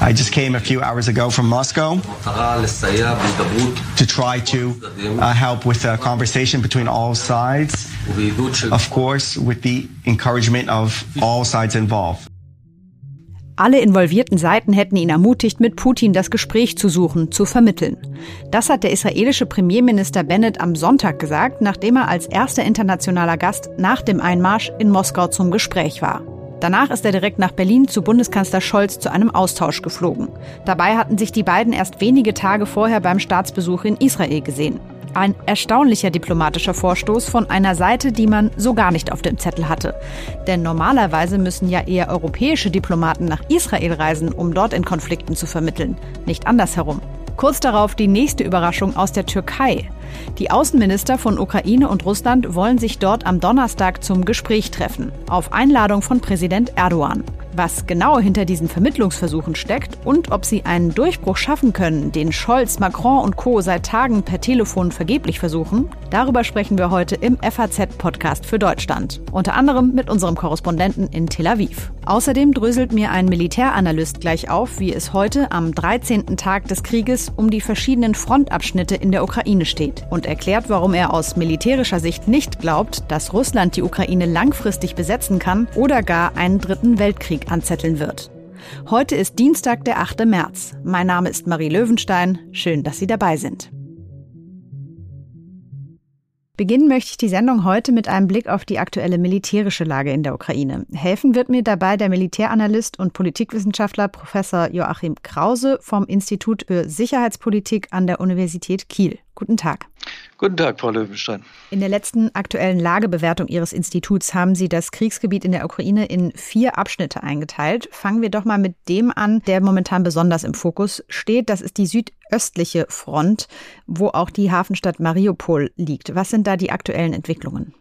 I just came a few hours ago from Moscow to try to uh, help with a conversation between all sides, of course, with the encouragement of all sides involved. Alle involvierten Seiten hätten ihn ermutigt, mit Putin das Gespräch zu suchen, zu vermitteln. Das hat der israelische Premierminister Bennett am Sonntag gesagt, nachdem er als erster internationaler Gast nach dem Einmarsch in Moskau zum Gespräch war. Danach ist er direkt nach Berlin zu Bundeskanzler Scholz zu einem Austausch geflogen. Dabei hatten sich die beiden erst wenige Tage vorher beim Staatsbesuch in Israel gesehen. Ein erstaunlicher diplomatischer Vorstoß von einer Seite, die man so gar nicht auf dem Zettel hatte. Denn normalerweise müssen ja eher europäische Diplomaten nach Israel reisen, um dort in Konflikten zu vermitteln, nicht andersherum. Kurz darauf die nächste Überraschung aus der Türkei. Die Außenminister von Ukraine und Russland wollen sich dort am Donnerstag zum Gespräch treffen, auf Einladung von Präsident Erdogan. Was genau hinter diesen Vermittlungsversuchen steckt und ob sie einen Durchbruch schaffen können, den Scholz, Macron und Co. seit Tagen per Telefon vergeblich versuchen, darüber sprechen wir heute im FAZ-Podcast für Deutschland. Unter anderem mit unserem Korrespondenten in Tel Aviv. Außerdem dröselt mir ein Militäranalyst gleich auf, wie es heute am 13. Tag des Krieges um die verschiedenen Frontabschnitte in der Ukraine steht und erklärt, warum er aus militärischer Sicht nicht glaubt, dass Russland die Ukraine langfristig besetzen kann oder gar einen dritten Weltkrieg anzetteln wird. Heute ist Dienstag, der 8. März. Mein Name ist Marie Löwenstein. Schön, dass Sie dabei sind. Beginnen möchte ich die Sendung heute mit einem Blick auf die aktuelle militärische Lage in der Ukraine. Helfen wird mir dabei der Militäranalyst und Politikwissenschaftler Professor Joachim Krause vom Institut für Sicherheitspolitik an der Universität Kiel. Guten Tag. Guten Tag, Frau Löwenstein. In der letzten aktuellen Lagebewertung Ihres Instituts haben Sie das Kriegsgebiet in der Ukraine in vier Abschnitte eingeteilt. Fangen wir doch mal mit dem an, der momentan besonders im Fokus steht. Das ist die südöstliche Front, wo auch die Hafenstadt Mariupol liegt. Was sind da die aktuellen Entwicklungen?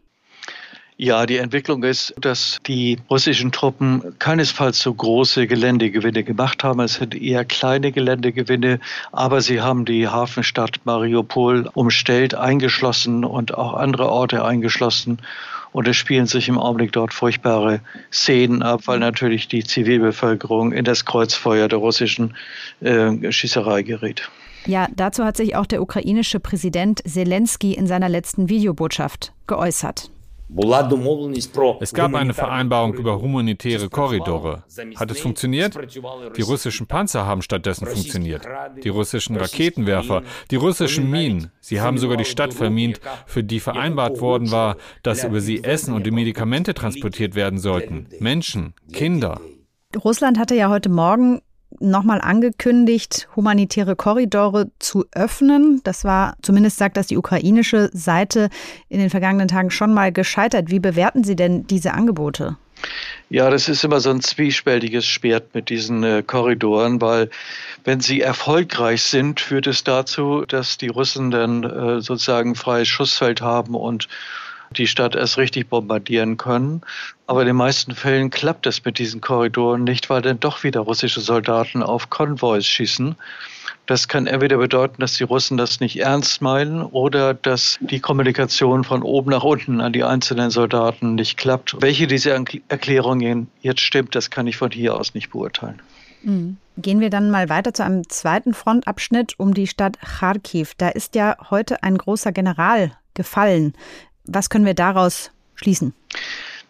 Ja, die Entwicklung ist, dass die russischen Truppen keinesfalls so große Geländegewinne gemacht haben. Es sind eher kleine Geländegewinne, aber sie haben die Hafenstadt Mariupol umstellt, eingeschlossen und auch andere Orte eingeschlossen. Und es spielen sich im Augenblick dort furchtbare Szenen ab, weil natürlich die Zivilbevölkerung in das Kreuzfeuer der russischen äh, Schießerei gerät. Ja, dazu hat sich auch der ukrainische Präsident Zelensky in seiner letzten Videobotschaft geäußert. Es gab eine Vereinbarung über humanitäre Korridore. Hat es funktioniert? Die russischen Panzer haben stattdessen funktioniert. Die russischen Raketenwerfer, die russischen Minen. Sie haben sogar die Stadt vermint, für die vereinbart worden war, dass über sie Essen und die Medikamente transportiert werden sollten. Menschen, Kinder. Russland hatte ja heute Morgen nochmal angekündigt, humanitäre Korridore zu öffnen. Das war, zumindest sagt das die ukrainische Seite, in den vergangenen Tagen schon mal gescheitert. Wie bewerten Sie denn diese Angebote? Ja, das ist immer so ein zwiespältiges Schwert mit diesen äh, Korridoren, weil wenn sie erfolgreich sind, führt es dazu, dass die Russen dann äh, sozusagen freies Schussfeld haben und die Stadt erst richtig bombardieren können. Aber in den meisten Fällen klappt es mit diesen Korridoren nicht, weil dann doch wieder russische Soldaten auf Konvois schießen. Das kann entweder bedeuten, dass die Russen das nicht ernst meinen oder dass die Kommunikation von oben nach unten an die einzelnen Soldaten nicht klappt. Welche dieser Erklärungen jetzt stimmt, das kann ich von hier aus nicht beurteilen. Mhm. Gehen wir dann mal weiter zu einem zweiten Frontabschnitt um die Stadt Kharkiv. Da ist ja heute ein großer General gefallen. Was können wir daraus schließen?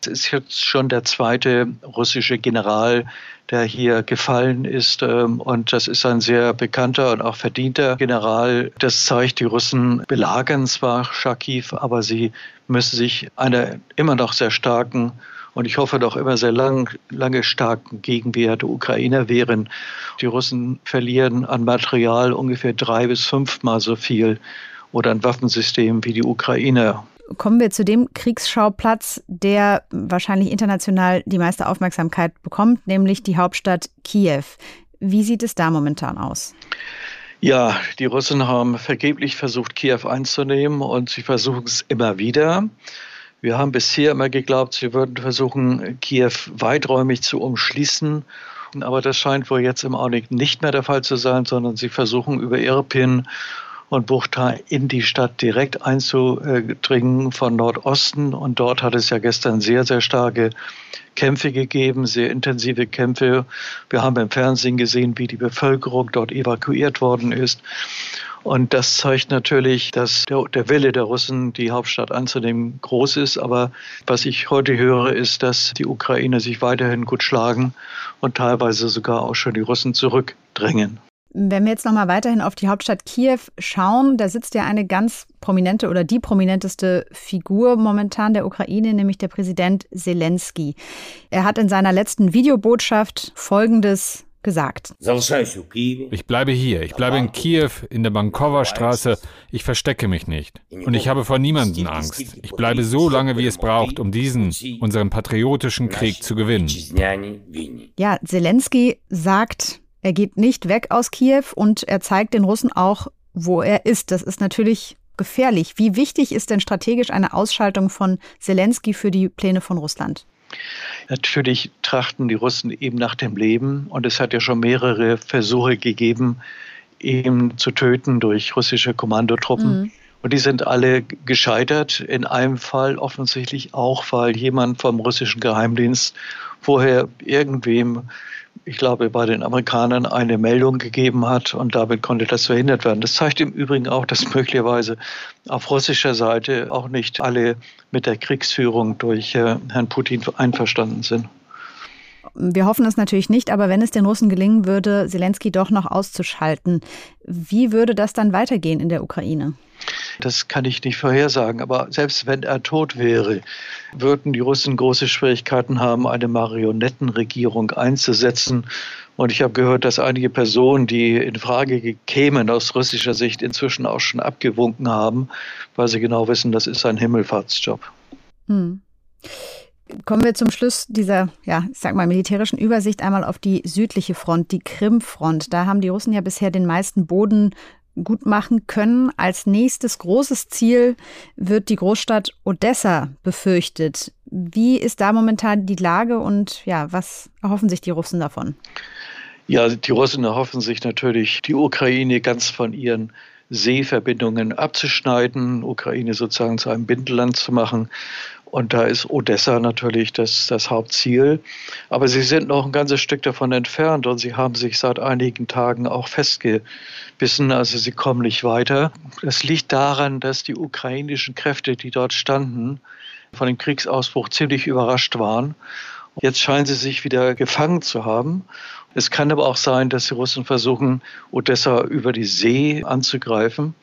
Es ist jetzt schon der zweite russische General, der hier gefallen ist. Ähm, und das ist ein sehr bekannter und auch verdienter General. Das zeigt, die Russen belagern zwar Schakiv, aber sie müssen sich einer immer noch sehr starken und ich hoffe doch immer sehr lang, lange starken Gegenwehr der Ukrainer wehren. Die Russen verlieren an Material ungefähr drei bis fünfmal so viel oder an Waffensystemen wie die Ukrainer kommen wir zu dem Kriegsschauplatz, der wahrscheinlich international die meiste Aufmerksamkeit bekommt, nämlich die Hauptstadt Kiew. Wie sieht es da momentan aus? Ja, die Russen haben vergeblich versucht, Kiew einzunehmen und sie versuchen es immer wieder. Wir haben bisher immer geglaubt, sie würden versuchen, Kiew weiträumig zu umschließen. Aber das scheint wohl jetzt im Augenblick nicht mehr der Fall zu sein, sondern sie versuchen über Irpin und Buchta in die Stadt direkt einzudringen von Nordosten. Und dort hat es ja gestern sehr, sehr starke Kämpfe gegeben, sehr intensive Kämpfe. Wir haben im Fernsehen gesehen, wie die Bevölkerung dort evakuiert worden ist. Und das zeigt natürlich, dass der, der, Wille der Russen, die Hauptstadt anzunehmen, groß ist. Aber was ich heute höre, ist, dass die Ukrainer sich weiterhin gut schlagen und teilweise sogar auch schon die Russen zurückdrängen. Wenn wir jetzt nochmal weiterhin auf die Hauptstadt Kiew schauen, da sitzt ja eine ganz prominente oder die prominenteste Figur momentan der Ukraine, nämlich der Präsident Zelensky. Er hat in seiner letzten Videobotschaft Folgendes gesagt. Ich bleibe hier. Ich bleibe in Kiew, in der Bankowa Straße. Ich verstecke mich nicht. Und ich habe vor niemanden Angst. Ich bleibe so lange, wie es braucht, um diesen, unseren patriotischen Krieg zu gewinnen. Ja, Zelensky sagt, er geht nicht weg aus Kiew und er zeigt den Russen auch, wo er ist. Das ist natürlich gefährlich. Wie wichtig ist denn strategisch eine Ausschaltung von Zelensky für die Pläne von Russland? Natürlich trachten die Russen eben nach dem Leben und es hat ja schon mehrere Versuche gegeben, ihn zu töten durch russische Kommandotruppen. Mhm. Und die sind alle gescheitert. In einem Fall offensichtlich auch, weil jemand vom russischen Geheimdienst vorher irgendwem ich glaube, bei den Amerikanern eine Meldung gegeben hat und damit konnte das verhindert werden. Das zeigt im Übrigen auch, dass möglicherweise auf russischer Seite auch nicht alle mit der Kriegsführung durch äh, Herrn Putin einverstanden sind. Wir hoffen es natürlich nicht, aber wenn es den Russen gelingen würde, Zelensky doch noch auszuschalten, wie würde das dann weitergehen in der Ukraine? Das kann ich nicht vorhersagen. Aber selbst wenn er tot wäre, würden die Russen große Schwierigkeiten haben, eine Marionettenregierung einzusetzen. Und ich habe gehört, dass einige Personen, die in Frage kämen aus russischer Sicht, inzwischen auch schon abgewunken haben, weil sie genau wissen, das ist ein Himmelfahrtsjob. Hm. Kommen wir zum Schluss dieser, ja, ich sag mal, militärischen Übersicht einmal auf die südliche Front, die Krimfront. Da haben die Russen ja bisher den meisten Boden gut machen können. Als nächstes großes Ziel wird die Großstadt Odessa befürchtet. Wie ist da momentan die Lage und ja, was erhoffen sich die Russen davon? Ja, die Russen erhoffen sich natürlich, die Ukraine ganz von ihren Seeverbindungen abzuschneiden, Ukraine sozusagen zu einem Bindeland zu machen. Und da ist Odessa natürlich das, das Hauptziel. Aber sie sind noch ein ganzes Stück davon entfernt und sie haben sich seit einigen Tagen auch festgebissen. Also sie kommen nicht weiter. Das liegt daran, dass die ukrainischen Kräfte, die dort standen, von dem Kriegsausbruch ziemlich überrascht waren. Jetzt scheinen sie sich wieder gefangen zu haben. Es kann aber auch sein, dass die Russen versuchen, Odessa über die See anzugreifen.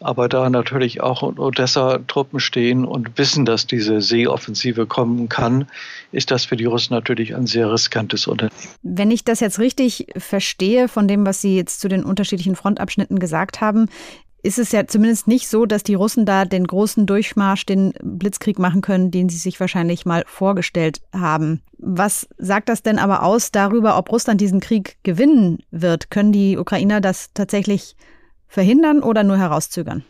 Aber da natürlich auch Odessa-Truppen stehen und wissen, dass diese Seeoffensive kommen kann, ist das für die Russen natürlich ein sehr riskantes Unternehmen. Wenn ich das jetzt richtig verstehe von dem, was Sie jetzt zu den unterschiedlichen Frontabschnitten gesagt haben, ist es ja zumindest nicht so, dass die Russen da den großen Durchmarsch, den Blitzkrieg machen können, den sie sich wahrscheinlich mal vorgestellt haben. Was sagt das denn aber aus darüber, ob Russland diesen Krieg gewinnen wird? Können die Ukrainer das tatsächlich verhindern oder nur herauszögern?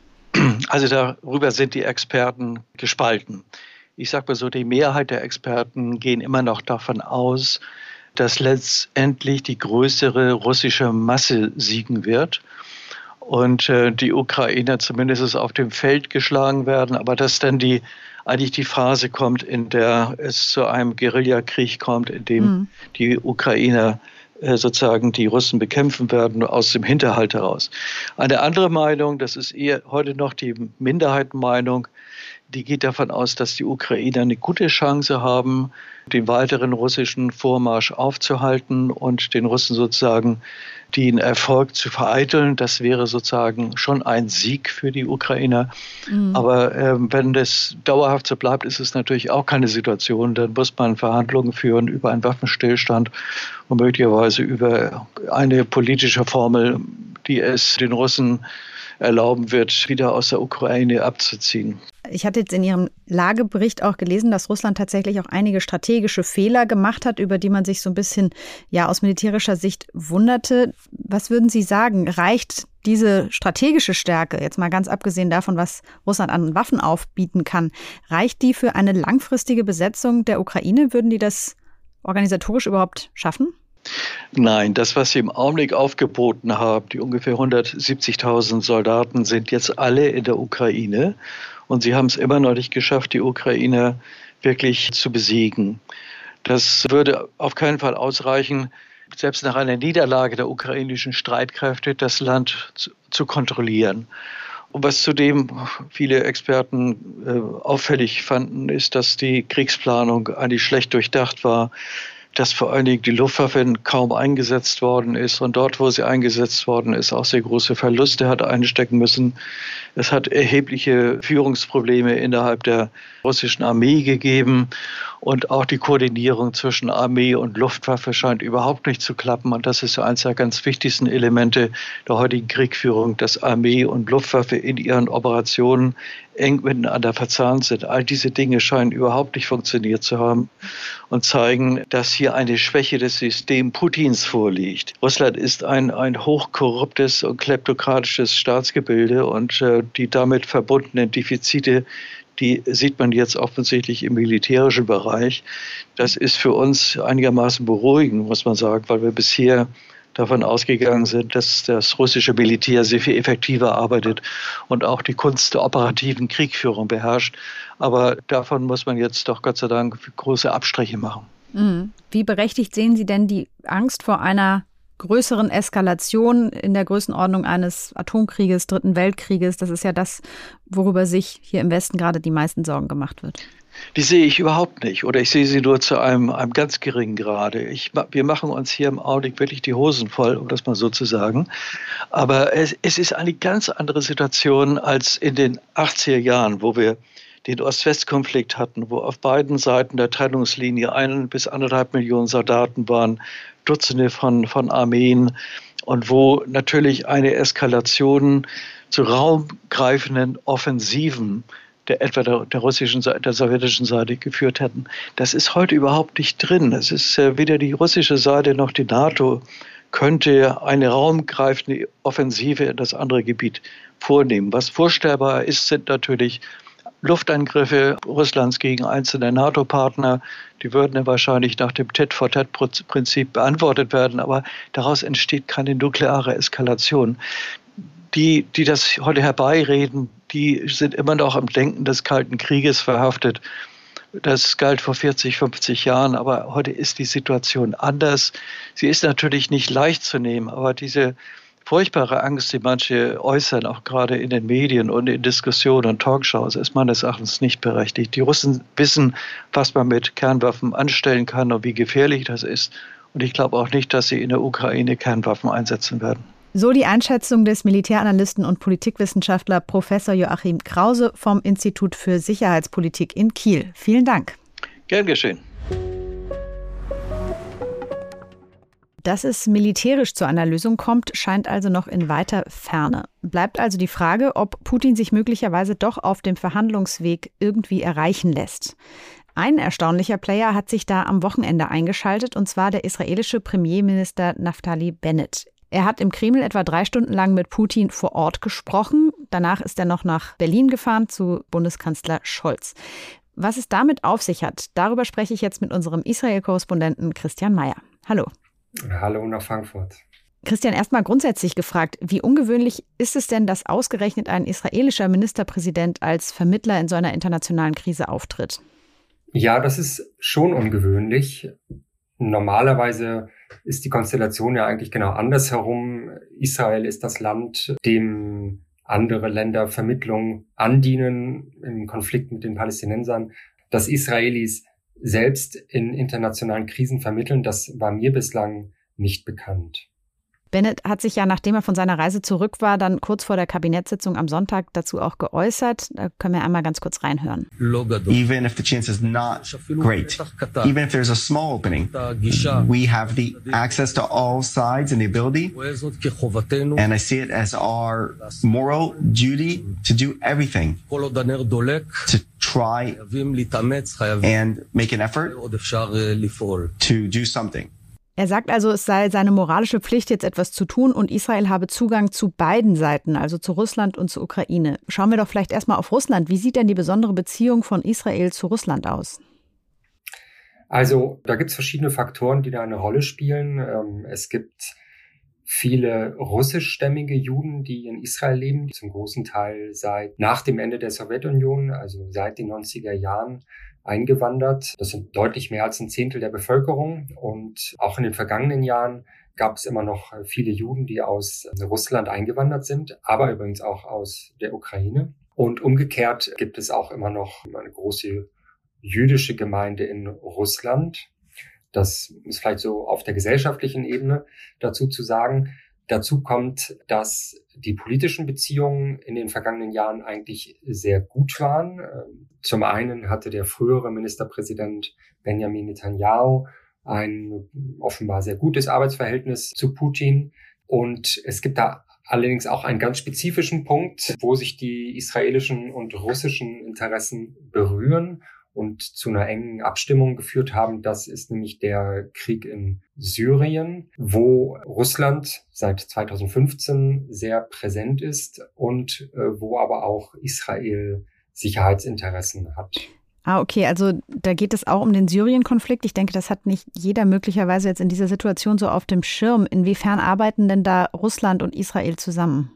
Also darüber sind die Experten gespalten. Ich sage mal so, die Mehrheit der Experten gehen immer noch davon aus, dass letztendlich die größere russische Masse siegen wird und äh, die Ukrainer zumindest auf dem Feld geschlagen werden, aber dass dann die eigentlich die Phase kommt, in der es zu einem Guerillakrieg kommt, in dem mhm. die Ukrainer sozusagen die Russen bekämpfen werden aus dem Hinterhalt heraus. Eine andere Meinung, das ist eher heute noch die Minderheitenmeinung, die geht davon aus, dass die Ukrainer eine gute Chance haben, den weiteren russischen Vormarsch aufzuhalten und den Russen sozusagen den Erfolg zu vereiteln. Das wäre sozusagen schon ein Sieg für die Ukrainer. Mhm. Aber äh, wenn das dauerhaft so bleibt, ist es natürlich auch keine Situation. Dann muss man Verhandlungen führen über einen Waffenstillstand und möglicherweise über eine politische Formel, die es den Russen erlauben wird, wieder aus der Ukraine abzuziehen. Ich hatte jetzt in Ihrem Lagebericht auch gelesen, dass Russland tatsächlich auch einige strategische Fehler gemacht hat, über die man sich so ein bisschen ja aus militärischer Sicht wunderte. Was würden Sie sagen? Reicht diese strategische Stärke, jetzt mal ganz abgesehen davon, was Russland an Waffen aufbieten kann, reicht die für eine langfristige Besetzung der Ukraine? Würden die das organisatorisch überhaupt schaffen? Nein, das, was Sie im Augenblick aufgeboten haben, die ungefähr 170.000 Soldaten, sind jetzt alle in der Ukraine. Und sie haben es immer noch nicht geschafft, die Ukrainer wirklich zu besiegen. Das würde auf keinen Fall ausreichen, selbst nach einer Niederlage der ukrainischen Streitkräfte das Land zu, zu kontrollieren. Und was zudem viele Experten äh, auffällig fanden, ist, dass die Kriegsplanung eigentlich schlecht durchdacht war, dass vor allen Dingen die Luftwaffe kaum eingesetzt worden ist und dort, wo sie eingesetzt worden ist, auch sehr große Verluste hat einstecken müssen. Es hat erhebliche Führungsprobleme innerhalb der russischen Armee gegeben und auch die Koordinierung zwischen Armee und Luftwaffe scheint überhaupt nicht zu klappen. Und das ist eines der ganz wichtigsten Elemente der heutigen Kriegführung, dass Armee und Luftwaffe in ihren Operationen eng miteinander verzahnt sind. All diese Dinge scheinen überhaupt nicht funktioniert zu haben und zeigen, dass hier eine Schwäche des Systems Putins vorliegt. Russland ist ein, ein hochkorruptes und kleptokratisches Staatsgebilde und äh, die damit verbundenen Defizite, die sieht man jetzt offensichtlich im militärischen Bereich. Das ist für uns einigermaßen beruhigend, muss man sagen, weil wir bisher davon ausgegangen sind, dass das russische Militär sehr viel effektiver arbeitet und auch die Kunst der operativen Kriegführung beherrscht. Aber davon muss man jetzt doch Gott sei Dank große Abstriche machen. Mhm. Wie berechtigt sehen Sie denn die Angst vor einer größeren Eskalation in der Größenordnung eines Atomkrieges, Dritten Weltkrieges? Das ist ja das, worüber sich hier im Westen gerade die meisten Sorgen gemacht wird. Die sehe ich überhaupt nicht oder ich sehe sie nur zu einem, einem ganz geringen Grade. Ich, wir machen uns hier im Augenblick wirklich die Hosen voll, um das mal so zu sagen. Aber es, es ist eine ganz andere Situation als in den 80er Jahren, wo wir den Ost-West-Konflikt hatten, wo auf beiden Seiten der Trennungslinie ein bis anderthalb Millionen Soldaten waren, Dutzende von, von Armeen und wo natürlich eine Eskalation zu raumgreifenden Offensiven der etwa der, der russischen der sowjetischen Seite geführt hätten. Das ist heute überhaupt nicht drin. Es ist äh, weder die russische Seite noch die NATO könnte eine raumgreifende Offensive in das andere Gebiet vornehmen. Was vorstellbar ist, sind natürlich Luftangriffe Russlands gegen einzelne NATO-Partner. Die würden wahrscheinlich nach dem Tit-for-Tat-Prinzip beantwortet werden, aber daraus entsteht keine nukleare Eskalation. Die, die das heute herbeireden, die sind immer noch im Denken des Kalten Krieges verhaftet. Das galt vor 40, 50 Jahren, aber heute ist die Situation anders. Sie ist natürlich nicht leicht zu nehmen, aber diese furchtbare Angst, die manche äußern, auch gerade in den Medien und in Diskussionen und Talkshows, ist meines Erachtens nicht berechtigt. Die Russen wissen, was man mit Kernwaffen anstellen kann und wie gefährlich das ist. Und ich glaube auch nicht, dass sie in der Ukraine Kernwaffen einsetzen werden. So die Einschätzung des Militäranalysten und Politikwissenschaftler Professor Joachim Krause vom Institut für Sicherheitspolitik in Kiel. Vielen Dank. Gern geschehen. Dass es militärisch zu einer Lösung kommt, scheint also noch in weiter Ferne. Bleibt also die Frage, ob Putin sich möglicherweise doch auf dem Verhandlungsweg irgendwie erreichen lässt. Ein erstaunlicher Player hat sich da am Wochenende eingeschaltet, und zwar der israelische Premierminister Naftali Bennett. Er hat im Kreml etwa drei Stunden lang mit Putin vor Ort gesprochen. Danach ist er noch nach Berlin gefahren zu Bundeskanzler Scholz. Was es damit auf sich hat, darüber spreche ich jetzt mit unserem Israel-Korrespondenten Christian Mayer. Hallo. Hallo nach Frankfurt. Christian, erstmal grundsätzlich gefragt, wie ungewöhnlich ist es denn, dass ausgerechnet ein israelischer Ministerpräsident als Vermittler in so einer internationalen Krise auftritt? Ja, das ist schon ungewöhnlich. Normalerweise ist die Konstellation ja eigentlich genau andersherum. Israel ist das Land, dem andere Länder Vermittlung andienen im Konflikt mit den Palästinensern. Dass Israelis selbst in internationalen Krisen vermitteln, das war mir bislang nicht bekannt. Bennett hat sich ja, nachdem er von seiner Reise zurück war, dann kurz vor der Kabinettssitzung am Sonntag dazu auch geäußert. Da können wir einmal ganz kurz reinhören. Even if the chance is not great, even if there's a small opening, we have the access to all sides and the ability. And I see it as our moral duty to do everything to try and make an effort to do something. Er sagt also, es sei seine moralische Pflicht, jetzt etwas zu tun und Israel habe Zugang zu beiden Seiten, also zu Russland und zur Ukraine. Schauen wir doch vielleicht erstmal auf Russland. Wie sieht denn die besondere Beziehung von Israel zu Russland aus? Also da gibt es verschiedene Faktoren, die da eine Rolle spielen. Ähm, es gibt viele russischstämmige Juden, die in Israel leben, zum großen Teil seit nach dem Ende der Sowjetunion, also seit den 90er Jahren, eingewandert. Das sind deutlich mehr als ein Zehntel der Bevölkerung. Und auch in den vergangenen Jahren gab es immer noch viele Juden, die aus Russland eingewandert sind, aber übrigens auch aus der Ukraine. Und umgekehrt gibt es auch immer noch eine große jüdische Gemeinde in Russland. Das ist vielleicht so auf der gesellschaftlichen Ebene dazu zu sagen. Dazu kommt, dass die politischen Beziehungen in den vergangenen Jahren eigentlich sehr gut waren. Zum einen hatte der frühere Ministerpräsident Benjamin Netanyahu ein offenbar sehr gutes Arbeitsverhältnis zu Putin. Und es gibt da allerdings auch einen ganz spezifischen Punkt, wo sich die israelischen und russischen Interessen berühren und zu einer engen Abstimmung geführt haben. Das ist nämlich der Krieg in Syrien, wo Russland seit 2015 sehr präsent ist und äh, wo aber auch Israel Sicherheitsinteressen hat. Ah, okay, also da geht es auch um den Syrien-Konflikt. Ich denke, das hat nicht jeder möglicherweise jetzt in dieser Situation so auf dem Schirm. Inwiefern arbeiten denn da Russland und Israel zusammen?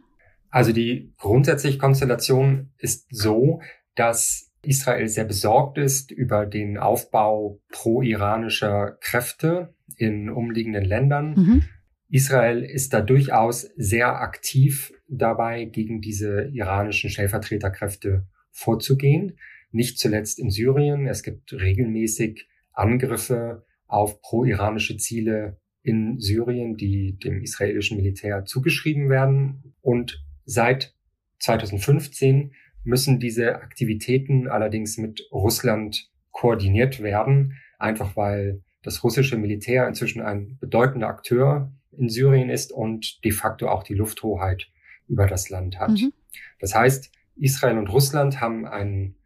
Also die grundsätzliche Konstellation ist so, dass Israel sehr besorgt ist über den Aufbau pro-iranischer Kräfte in umliegenden Ländern. Mhm. Israel ist da durchaus sehr aktiv dabei, gegen diese iranischen Stellvertreterkräfte vorzugehen. Nicht zuletzt in Syrien. Es gibt regelmäßig Angriffe auf pro-iranische Ziele in Syrien, die dem israelischen Militär zugeschrieben werden. Und seit 2015 müssen diese Aktivitäten allerdings mit Russland koordiniert werden, einfach weil das russische Militär inzwischen ein bedeutender Akteur in Syrien ist und de facto auch die Lufthoheit über das Land hat. Mhm. Das heißt, Israel und Russland haben einen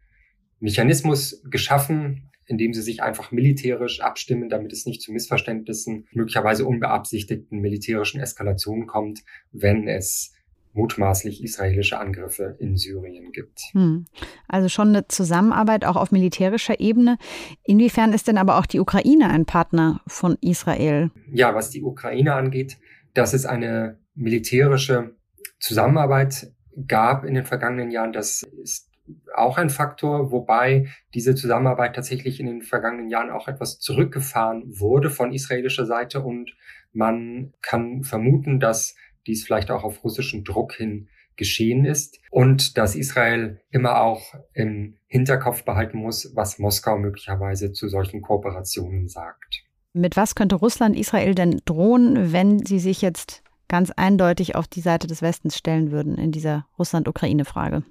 Mechanismus geschaffen, in dem sie sich einfach militärisch abstimmen, damit es nicht zu Missverständnissen, möglicherweise unbeabsichtigten militärischen Eskalationen kommt, wenn es mutmaßlich israelische Angriffe in Syrien gibt. Hm. Also schon eine Zusammenarbeit auch auf militärischer Ebene. Inwiefern ist denn aber auch die Ukraine ein Partner von Israel? Ja, was die Ukraine angeht, dass es eine militärische Zusammenarbeit gab in den vergangenen Jahren, das ist auch ein Faktor, wobei diese Zusammenarbeit tatsächlich in den vergangenen Jahren auch etwas zurückgefahren wurde von israelischer Seite und man kann vermuten, dass dies vielleicht auch auf russischen Druck hin geschehen ist und dass Israel immer auch im Hinterkopf behalten muss, was Moskau möglicherweise zu solchen Kooperationen sagt. Mit was könnte Russland Israel denn drohen, wenn sie sich jetzt ganz eindeutig auf die Seite des Westens stellen würden in dieser Russland-Ukraine-Frage?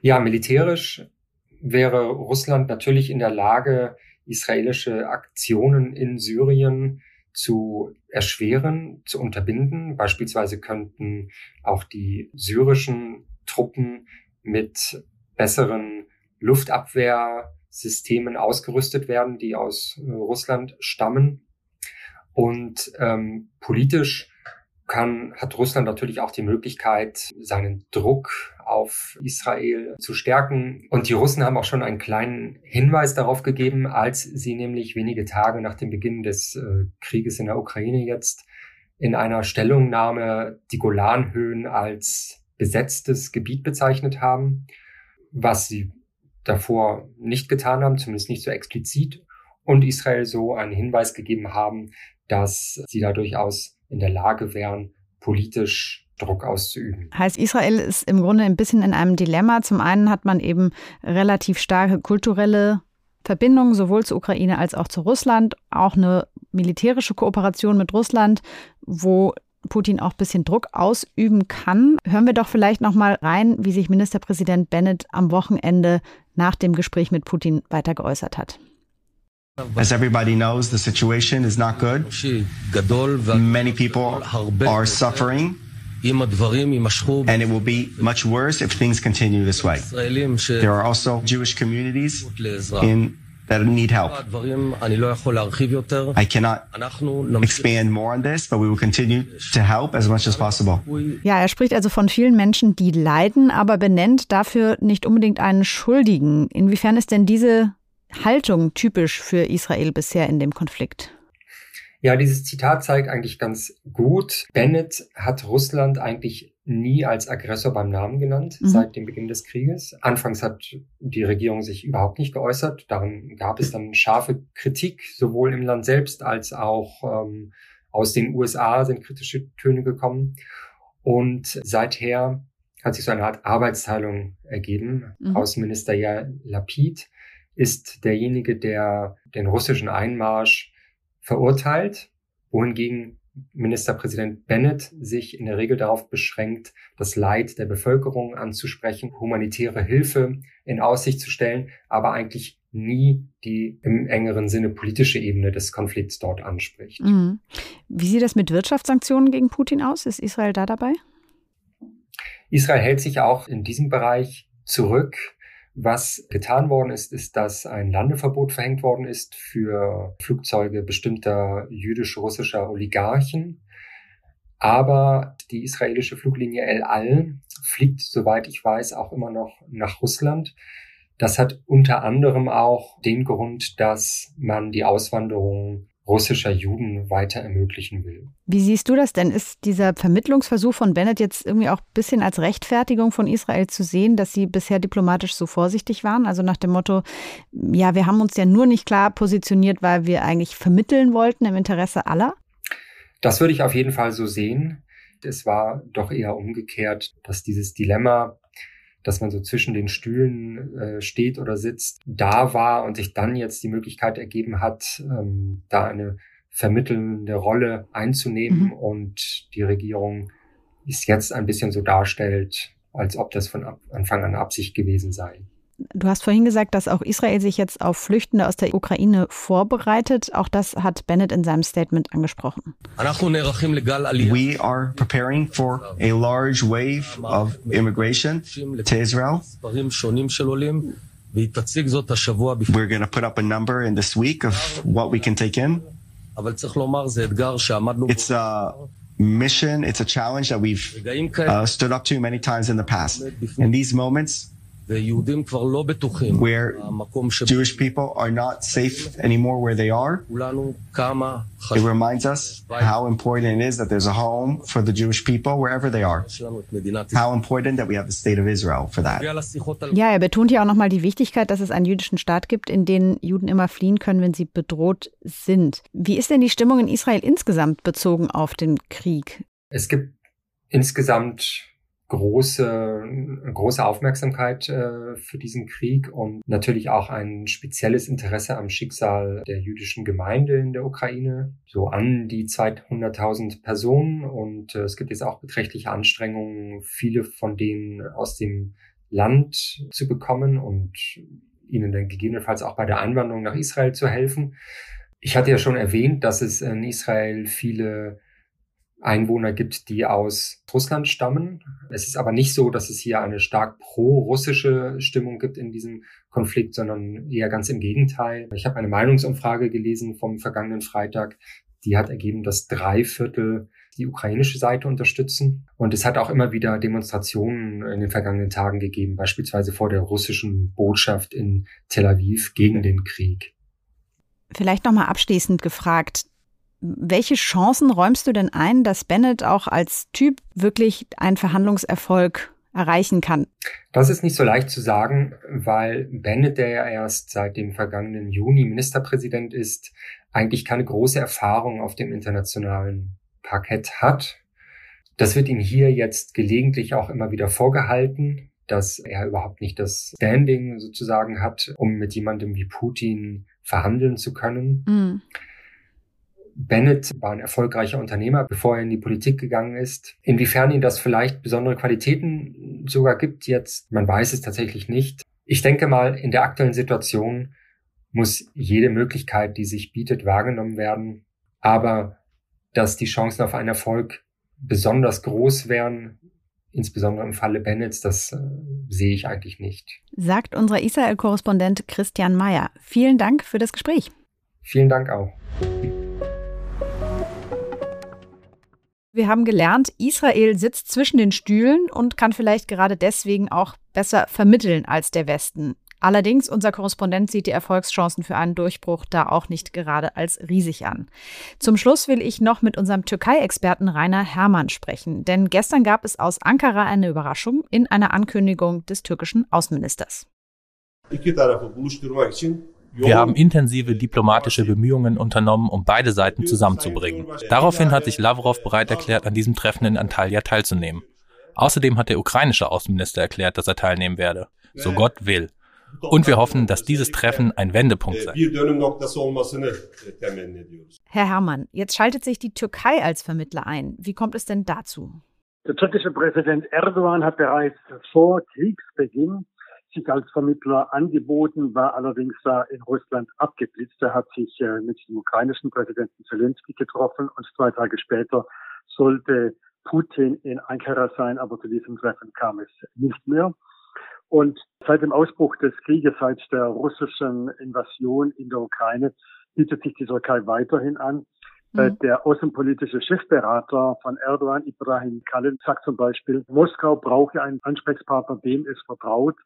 Ja, militärisch wäre Russland natürlich in der Lage, israelische Aktionen in Syrien zu erschweren, zu unterbinden. Beispielsweise könnten auch die syrischen Truppen mit besseren Luftabwehrsystemen ausgerüstet werden, die aus äh, Russland stammen. Und ähm, politisch kann, hat Russland natürlich auch die Möglichkeit, seinen Druck auf Israel zu stärken. Und die Russen haben auch schon einen kleinen Hinweis darauf gegeben, als sie nämlich wenige Tage nach dem Beginn des äh, Krieges in der Ukraine jetzt in einer Stellungnahme die Golanhöhen als besetztes Gebiet bezeichnet haben, was sie davor nicht getan haben, zumindest nicht so explizit, und Israel so einen Hinweis gegeben haben, dass sie da durchaus in der Lage wären, politisch Druck auszuüben. Heißt, Israel ist im Grunde ein bisschen in einem Dilemma. Zum einen hat man eben relativ starke kulturelle Verbindungen sowohl zur Ukraine als auch zu Russland, auch eine militärische Kooperation mit Russland, wo Putin auch ein bisschen Druck ausüben kann. Hören wir doch vielleicht noch mal rein, wie sich Ministerpräsident Bennett am Wochenende nach dem Gespräch mit Putin weiter geäußert hat. As everybody knows, the situation is not good. Many people are suffering. And it will be much worse if things continue this way. There are also Jewish communities in that need help. I cannot expand more on this, but we will continue to help as much as possible. Ja, er spricht also von vielen Menschen, die leiden, aber benennt dafür nicht unbedingt einen Schuldigen. Inwiefern ist denn diese Haltung typisch für Israel bisher in dem Konflikt? Ja, dieses Zitat zeigt eigentlich ganz gut. Bennett hat Russland eigentlich nie als Aggressor beim Namen genannt mhm. seit dem Beginn des Krieges. Anfangs hat die Regierung sich überhaupt nicht geäußert. Daran gab es dann scharfe Kritik, sowohl im Land selbst als auch ähm, aus den USA sind kritische Töne gekommen. Und seither hat sich so eine Art Arbeitsteilung ergeben. Mhm. Außenminister Yair Lapid ist derjenige, der den russischen Einmarsch verurteilt, wohingegen Ministerpräsident Bennett sich in der Regel darauf beschränkt, das Leid der Bevölkerung anzusprechen, humanitäre Hilfe in Aussicht zu stellen, aber eigentlich nie die im engeren Sinne politische Ebene des Konflikts dort anspricht. Mhm. Wie sieht das mit Wirtschaftssanktionen gegen Putin aus? Ist Israel da dabei? Israel hält sich auch in diesem Bereich zurück. Was getan worden ist, ist, dass ein Landeverbot verhängt worden ist für Flugzeuge bestimmter jüdisch-russischer Oligarchen. Aber die israelische Fluglinie El Al fliegt, soweit ich weiß, auch immer noch nach Russland. Das hat unter anderem auch den Grund, dass man die Auswanderung russischer Juden weiter ermöglichen will. Wie siehst du das denn? Ist dieser Vermittlungsversuch von Bennett jetzt irgendwie auch ein bisschen als Rechtfertigung von Israel zu sehen, dass sie bisher diplomatisch so vorsichtig waren? Also nach dem Motto, ja, wir haben uns ja nur nicht klar positioniert, weil wir eigentlich vermitteln wollten im Interesse aller? Das würde ich auf jeden Fall so sehen. Es war doch eher umgekehrt, dass dieses Dilemma dass man so zwischen den Stühlen äh, steht oder sitzt, da war und sich dann jetzt die Möglichkeit ergeben hat, ähm, da eine vermittelnde Rolle einzunehmen mhm. und die Regierung es jetzt ein bisschen so darstellt, als ob das von Anfang an Absicht gewesen sei. Du hast vorhin gesagt, dass auch Israel sich jetzt auf Flüchtende aus der Ukraine vorbereitet. Auch das hat Bennett in seinem Statement angesprochen. We are preparing for a large wave of immigration to Israel. We're going to put up a number in this week of what we can take in. It's a mission, it's a challenge that we've uh, stood up to many times in the past. In these moments, where Jewish people are not safe anymore where they are. It reminds us how important it is that there's a home for the Jewish people wherever they are. How important that we have the state of Israel for that. Ja, er betont ja auch nochmal die Wichtigkeit, dass es einen jüdischen Staat gibt, in den Juden immer fliehen können, wenn sie bedroht sind. Wie ist denn die Stimmung in Israel insgesamt bezogen auf den Krieg? Es gibt insgesamt große, große Aufmerksamkeit äh, für diesen Krieg und natürlich auch ein spezielles Interesse am Schicksal der jüdischen Gemeinde in der Ukraine. So an die 200.000 Personen und äh, es gibt jetzt auch beträchtliche Anstrengungen, viele von denen aus dem Land zu bekommen und ihnen dann gegebenenfalls auch bei der Einwanderung nach Israel zu helfen. Ich hatte ja schon erwähnt, dass es in Israel viele Einwohner gibt, die aus Russland stammen. Es ist aber nicht so, dass es hier eine stark pro-russische Stimmung gibt in diesem Konflikt, sondern eher ganz im Gegenteil. Ich habe eine Meinungsumfrage gelesen vom vergangenen Freitag, die hat ergeben, dass drei Viertel die ukrainische Seite unterstützen. Und es hat auch immer wieder Demonstrationen in den vergangenen Tagen gegeben, beispielsweise vor der russischen Botschaft in Tel Aviv gegen den Krieg. Vielleicht nochmal abschließend gefragt, welche Chancen räumst du denn ein, dass Bennett auch als Typ wirklich einen Verhandlungserfolg erreichen kann? Das ist nicht so leicht zu sagen, weil Bennett, der ja erst seit dem vergangenen Juni Ministerpräsident ist, eigentlich keine große Erfahrung auf dem internationalen Parkett hat. Das wird ihm hier jetzt gelegentlich auch immer wieder vorgehalten, dass er überhaupt nicht das Standing sozusagen hat, um mit jemandem wie Putin verhandeln zu können. Mhm. Bennett war ein erfolgreicher Unternehmer, bevor er in die Politik gegangen ist. Inwiefern ihn das vielleicht besondere Qualitäten sogar gibt jetzt, man weiß es tatsächlich nicht. Ich denke mal, in der aktuellen Situation muss jede Möglichkeit, die sich bietet, wahrgenommen werden. Aber dass die Chancen auf einen Erfolg besonders groß wären, insbesondere im Falle Bennetts, das äh, sehe ich eigentlich nicht. Sagt unser Israel-Korrespondent Christian Mayer. Vielen Dank für das Gespräch. Vielen Dank auch. Wir haben gelernt, Israel sitzt zwischen den Stühlen und kann vielleicht gerade deswegen auch besser vermitteln als der Westen. Allerdings, unser Korrespondent sieht die Erfolgschancen für einen Durchbruch da auch nicht gerade als riesig an. Zum Schluss will ich noch mit unserem Türkei-Experten Rainer Herrmann sprechen, denn gestern gab es aus Ankara eine Überraschung in einer Ankündigung des türkischen Außenministers. Wir haben intensive diplomatische Bemühungen unternommen, um beide Seiten zusammenzubringen. Daraufhin hat sich Lavrov bereit erklärt, an diesem Treffen in Antalya teilzunehmen. Außerdem hat der ukrainische Außenminister erklärt, dass er teilnehmen werde. So Gott will. Und wir hoffen, dass dieses Treffen ein Wendepunkt sei. Herr Herrmann, jetzt schaltet sich die Türkei als Vermittler ein. Wie kommt es denn dazu? Der türkische Präsident Erdogan hat bereits vor Kriegsbeginn sich als Vermittler angeboten, war allerdings da in Russland abgeblitzt. Er hat sich äh, mit dem ukrainischen Präsidenten Zelensky getroffen und zwei Tage später sollte Putin in Ankara sein, aber zu diesem Treffen kam es nicht mehr. Und seit dem Ausbruch des Krieges, seit der russischen Invasion in der Ukraine, bietet sich die Türkei weiterhin an. Äh, mhm. Der außenpolitische Chefberater von Erdogan, Ibrahim Kalin, sagt zum Beispiel, Moskau brauche einen Ansprechpartner, dem es vertraut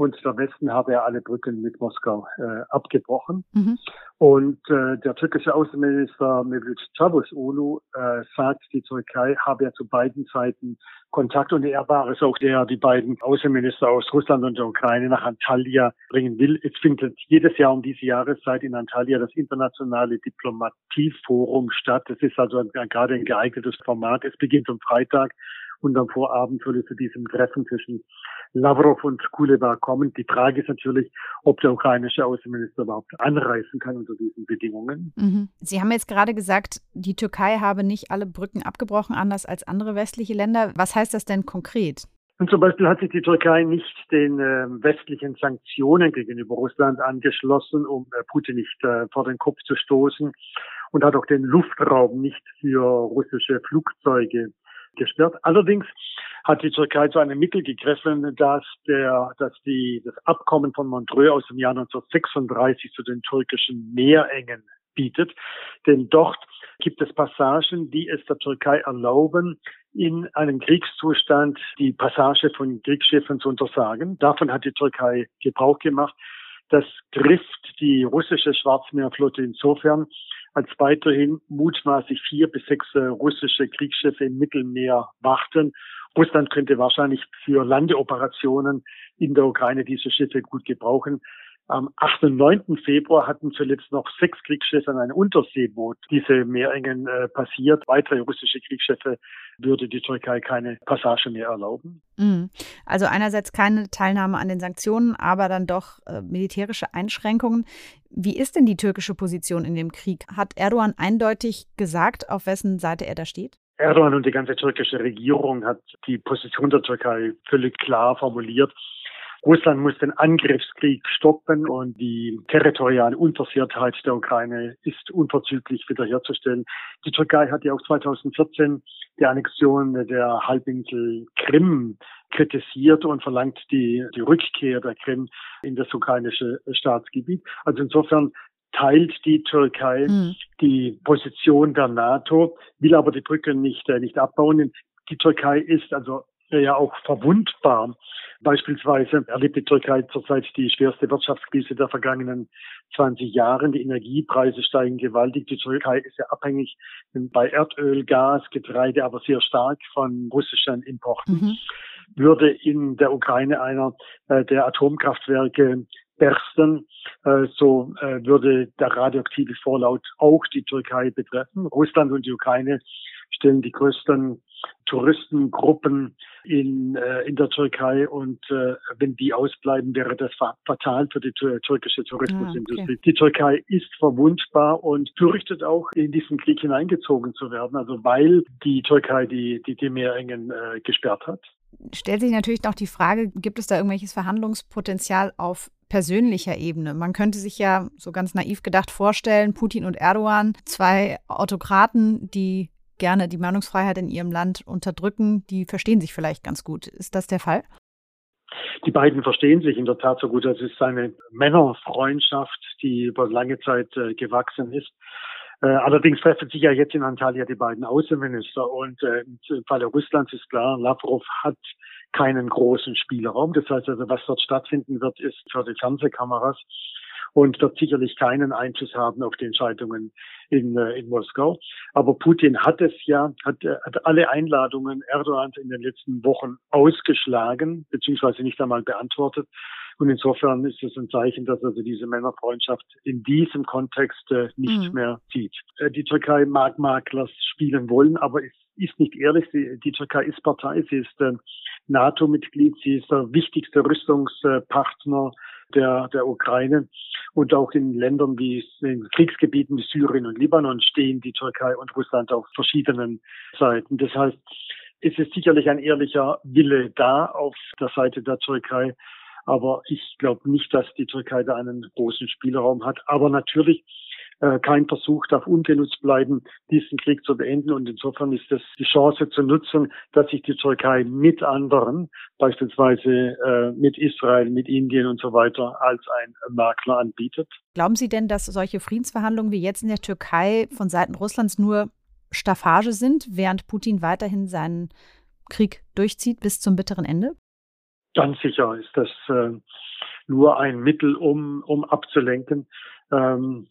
und der Westen habe ja alle Brücken mit Moskau äh, abgebrochen. Mhm. Und äh, der türkische Außenminister Mevlüt Çavuşoğlu äh, sagt, die Türkei habe ja zu beiden Seiten Kontakt und er war es auch, der die beiden Außenminister aus Russland und der Ukraine nach Antalya bringen will. Es findet jedes Jahr um diese Jahreszeit in Antalya das internationale Diplomatieforum statt. Das ist also gerade ein geeignetes Format. Es beginnt am Freitag und am Vorabend soll es zu diesem Treffen zwischen Lavrov und Kuleba kommen. Die Frage ist natürlich, ob der ukrainische Außenminister überhaupt anreisen kann unter diesen Bedingungen. Mhm. Sie haben jetzt gerade gesagt, die Türkei habe nicht alle Brücken abgebrochen, anders als andere westliche Länder. Was heißt das denn konkret? Und zum Beispiel hat sich die Türkei nicht den äh, westlichen Sanktionen gegenüber Russland angeschlossen, um äh, Putin nicht äh, vor den Kopf zu stoßen und hat auch den Luftraum nicht für russische Flugzeuge gesperrt. Allerdings hat die Türkei zu einem Mittel gegriffen, dass der, dass die, das Abkommen von Montreux aus dem Jahr 1936 zu den türkischen Meerengen bietet. Denn dort gibt es Passagen, die es der Türkei erlauben, in einem Kriegszustand die Passage von Kriegsschiffen zu untersagen. Davon hat die Türkei Gebrauch gemacht. Das trifft die russische Schwarzmeerflotte insofern, als weiterhin mutmaßlich vier bis sechs äh, russische Kriegsschiffe im Mittelmeer warten. Russland könnte wahrscheinlich für Landeoperationen in der Ukraine diese Schiffe gut gebrauchen. Am 8. und 9. Februar hatten zuletzt noch sechs Kriegsschiffe an einem Unterseeboot diese Meerengen äh, passiert. Weitere russische Kriegsschiffe würde die Türkei keine Passage mehr erlauben. Mhm. Also einerseits keine Teilnahme an den Sanktionen, aber dann doch äh, militärische Einschränkungen. Wie ist denn die türkische Position in dem Krieg? Hat Erdogan eindeutig gesagt, auf wessen Seite er da steht? Erdogan und die ganze türkische Regierung hat die Position der Türkei völlig klar formuliert. Russland muss den Angriffskrieg stoppen und die territoriale Unversehrtheit der Ukraine ist unverzüglich wiederherzustellen. Die Türkei hat ja auch 2014 die Annexion der Halbinsel Krim kritisiert und verlangt die, die Rückkehr der Krim in das ukrainische Staatsgebiet. Also insofern teilt die Türkei mhm. die Position der NATO, will aber die Brücke nicht, äh, nicht abbauen. Die Türkei ist also ja auch verwundbar. Beispielsweise erlebt die Türkei zurzeit die schwerste Wirtschaftskrise der vergangenen 20 Jahre. Die Energiepreise steigen gewaltig. Die Türkei ist ja abhängig bei Erdöl, Gas, Getreide, aber sehr stark von russischen Importen. Mhm. Würde in der Ukraine einer äh, der Atomkraftwerke bersten, äh, so äh, würde der radioaktive Vorlaut auch die Türkei betreffen. Russland und die Ukraine stellen die größten Touristengruppen in, äh, in der Türkei und äh, wenn die ausbleiben, wäre das fatal für die türkische Tourismusindustrie. Ah, okay. Die Türkei ist verwundbar und fürchtet auch, in diesen Krieg hineingezogen zu werden, also weil die Türkei die, die, die Meerengen äh, gesperrt hat. Stellt sich natürlich noch die Frage, gibt es da irgendwelches Verhandlungspotenzial auf persönlicher Ebene. Man könnte sich ja so ganz naiv gedacht vorstellen, Putin und Erdogan, zwei Autokraten, die gerne die Meinungsfreiheit in ihrem Land unterdrücken, die verstehen sich vielleicht ganz gut. Ist das der Fall? Die beiden verstehen sich in der Tat so gut. Das ist eine Männerfreundschaft, die über lange Zeit äh, gewachsen ist. Äh, allerdings treffen sich ja jetzt in Antalya die beiden Außenminister und äh, im Falle Russlands ist klar, Lavrov hat keinen großen Spielraum. Das heißt also, was dort stattfinden wird, ist für die Fernsehkameras und wird sicherlich keinen Einfluss haben auf die Entscheidungen in, äh, in Moskau. Aber Putin hat es ja, hat, äh, hat alle Einladungen Erdogans in den letzten Wochen ausgeschlagen, beziehungsweise nicht einmal beantwortet. Und insofern ist es ein Zeichen, dass also diese Männerfreundschaft in diesem Kontext äh, nicht mhm. mehr sieht. Äh, die Türkei mag Maklers spielen wollen, aber es ist nicht ehrlich. Sie, die Türkei ist Partei, sie ist äh, NATO-Mitglied, sie ist der wichtigste Rüstungspartner der, der Ukraine. Und auch in Ländern wie in Kriegsgebieten wie Syrien und Libanon stehen die Türkei und Russland auf verschiedenen Seiten. Das heißt, es ist sicherlich ein ehrlicher Wille da auf der Seite der Türkei. Aber ich glaube nicht, dass die Türkei da einen großen Spielraum hat. Aber natürlich äh, kein Versuch darf ungenutzt bleiben, diesen Krieg zu beenden. Und insofern ist es die Chance zu nutzen, dass sich die Türkei mit anderen, beispielsweise äh, mit Israel, mit Indien und so weiter, als ein Makler anbietet. Glauben Sie denn, dass solche Friedensverhandlungen wie jetzt in der Türkei von Seiten Russlands nur Staffage sind, während Putin weiterhin seinen Krieg durchzieht bis zum bitteren Ende? Ganz sicher ist das äh, nur ein Mittel, um, um abzulenken. Ähm,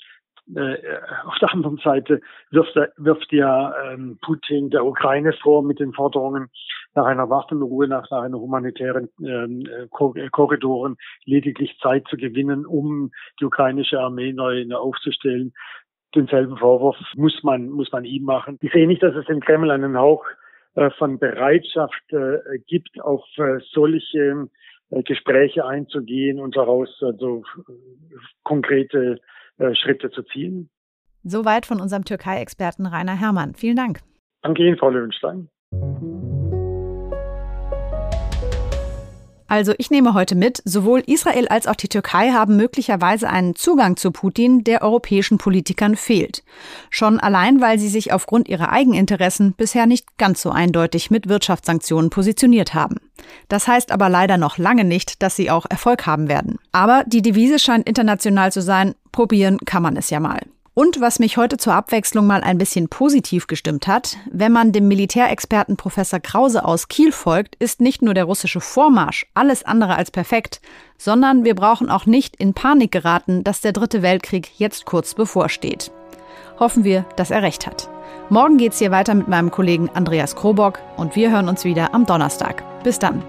äh, auf der anderen Seite wirft, wirft ja ähm, Putin der Ukraine vor mit den Forderungen nach einer Waffenruhe, nach, nach einer humanitären ähm, äh, Korridoren lediglich Zeit zu gewinnen, um die ukrainische Armee neu, neu aufzustellen. Denselben Vorwurf muss man, muss man ihm machen. Ich sehe nicht, dass es im Kreml einen Hauch äh, von Bereitschaft äh, gibt, auf äh, solche äh, Gespräche einzugehen und daraus also konkrete äh, Schritte zu ziehen. Soweit von unserem Türkei-Experten Rainer Herrmann. Vielen Dank. Danke Ihnen, Frau Löwenstein. Also ich nehme heute mit, sowohl Israel als auch die Türkei haben möglicherweise einen Zugang zu Putin, der europäischen Politikern fehlt. Schon allein, weil sie sich aufgrund ihrer Eigeninteressen bisher nicht ganz so eindeutig mit Wirtschaftssanktionen positioniert haben. Das heißt aber leider noch lange nicht, dass sie auch Erfolg haben werden. Aber die Devise scheint international zu sein, probieren kann man es ja mal. Und was mich heute zur Abwechslung mal ein bisschen positiv gestimmt hat, wenn man dem Militärexperten Professor Krause aus Kiel folgt, ist nicht nur der russische Vormarsch alles andere als perfekt, sondern wir brauchen auch nicht in Panik geraten, dass der dritte Weltkrieg jetzt kurz bevorsteht. Hoffen wir, dass er recht hat. Morgen geht's hier weiter mit meinem Kollegen Andreas Krobock und wir hören uns wieder am Donnerstag. Bis dann.